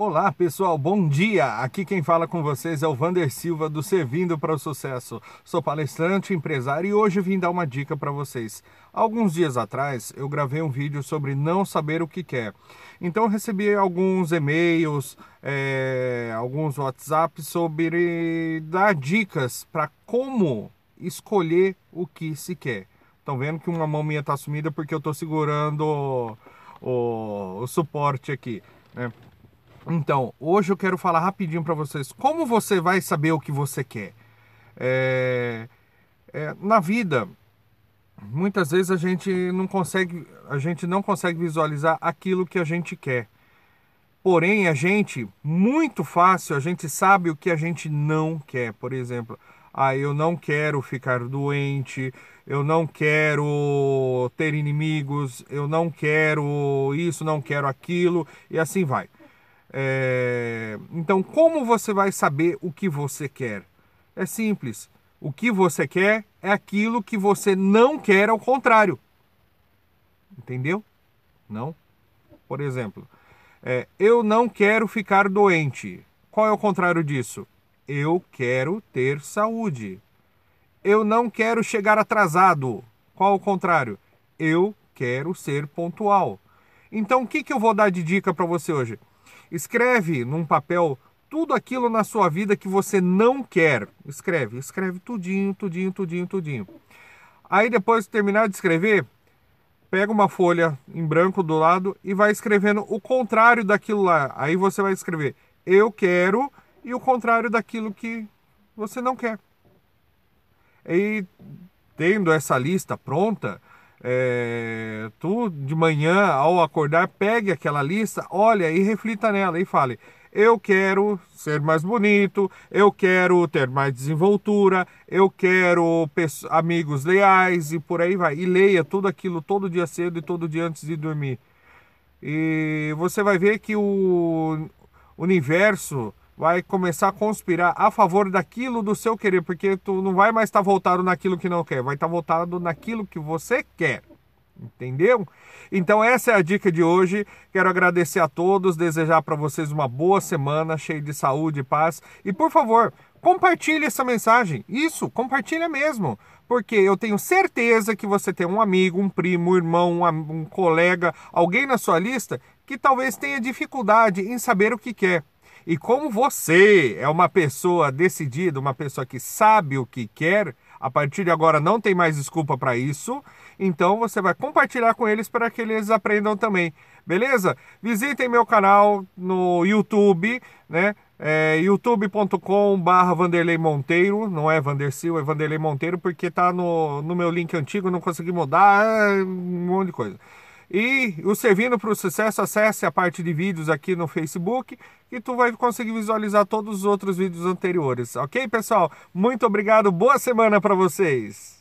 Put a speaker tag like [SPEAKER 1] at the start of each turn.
[SPEAKER 1] Olá pessoal, bom dia! Aqui quem fala com vocês é o Vander Silva do Servindo para o Sucesso. Sou palestrante, empresário e hoje vim dar uma dica para vocês. Alguns dias atrás eu gravei um vídeo sobre não saber o que quer. Então recebi alguns e-mails, é, alguns WhatsApps sobre dar dicas para como escolher o que se quer. Estão vendo que uma mão minha está sumida porque eu estou segurando o, o, o suporte aqui. Né? Então, hoje eu quero falar rapidinho para vocês como você vai saber o que você quer. É, é, na vida, muitas vezes a gente não consegue, a gente não consegue visualizar aquilo que a gente quer. Porém, a gente, muito fácil, a gente sabe o que a gente não quer. Por exemplo, ah, eu não quero ficar doente, eu não quero ter inimigos, eu não quero isso, não quero aquilo, e assim vai. É... Então, como você vai saber o que você quer? É simples. O que você quer é aquilo que você não quer ao contrário. Entendeu? Não? Por exemplo, é, eu não quero ficar doente. Qual é o contrário disso? Eu quero ter saúde. Eu não quero chegar atrasado. Qual é o contrário? Eu quero ser pontual. Então, o que, que eu vou dar de dica para você hoje? Escreve num papel tudo aquilo na sua vida que você não quer. Escreve, escreve tudinho, tudinho, tudinho, tudinho. Aí depois de terminar de escrever, pega uma folha em branco do lado e vai escrevendo o contrário daquilo lá. Aí você vai escrever eu quero e o contrário daquilo que você não quer. E tendo essa lista pronta, é, tu de manhã ao acordar pegue aquela lista, olha e reflita nela e fale: eu quero ser mais bonito, eu quero ter mais desenvoltura, eu quero amigos leais e por aí vai. E leia tudo aquilo todo dia cedo e todo dia antes de dormir. E você vai ver que o universo vai começar a conspirar a favor daquilo do seu querer, porque tu não vai mais estar voltado naquilo que não quer, vai estar voltado naquilo que você quer. Entendeu? Então essa é a dica de hoje. Quero agradecer a todos, desejar para vocês uma boa semana, cheia de saúde e paz. E por favor, compartilhe essa mensagem. Isso, compartilha mesmo. Porque eu tenho certeza que você tem um amigo, um primo, um irmão, um, um colega, alguém na sua lista que talvez tenha dificuldade em saber o que quer. E como você é uma pessoa decidida, uma pessoa que sabe o que quer, a partir de agora não tem mais desculpa para isso. Então você vai compartilhar com eles para que eles aprendam também. Beleza? Visitem meu canal no YouTube, né? É, youtube.com barra Vanderlei Monteiro, não é Vandercil, é Vanderlei Monteiro, porque tá no, no meu link antigo, não consegui mudar, é um monte de coisa. E o Servindo para o Sucesso, acesse a parte de vídeos aqui no Facebook e tu vai conseguir visualizar todos os outros vídeos anteriores. Ok, pessoal? Muito obrigado, boa semana para vocês!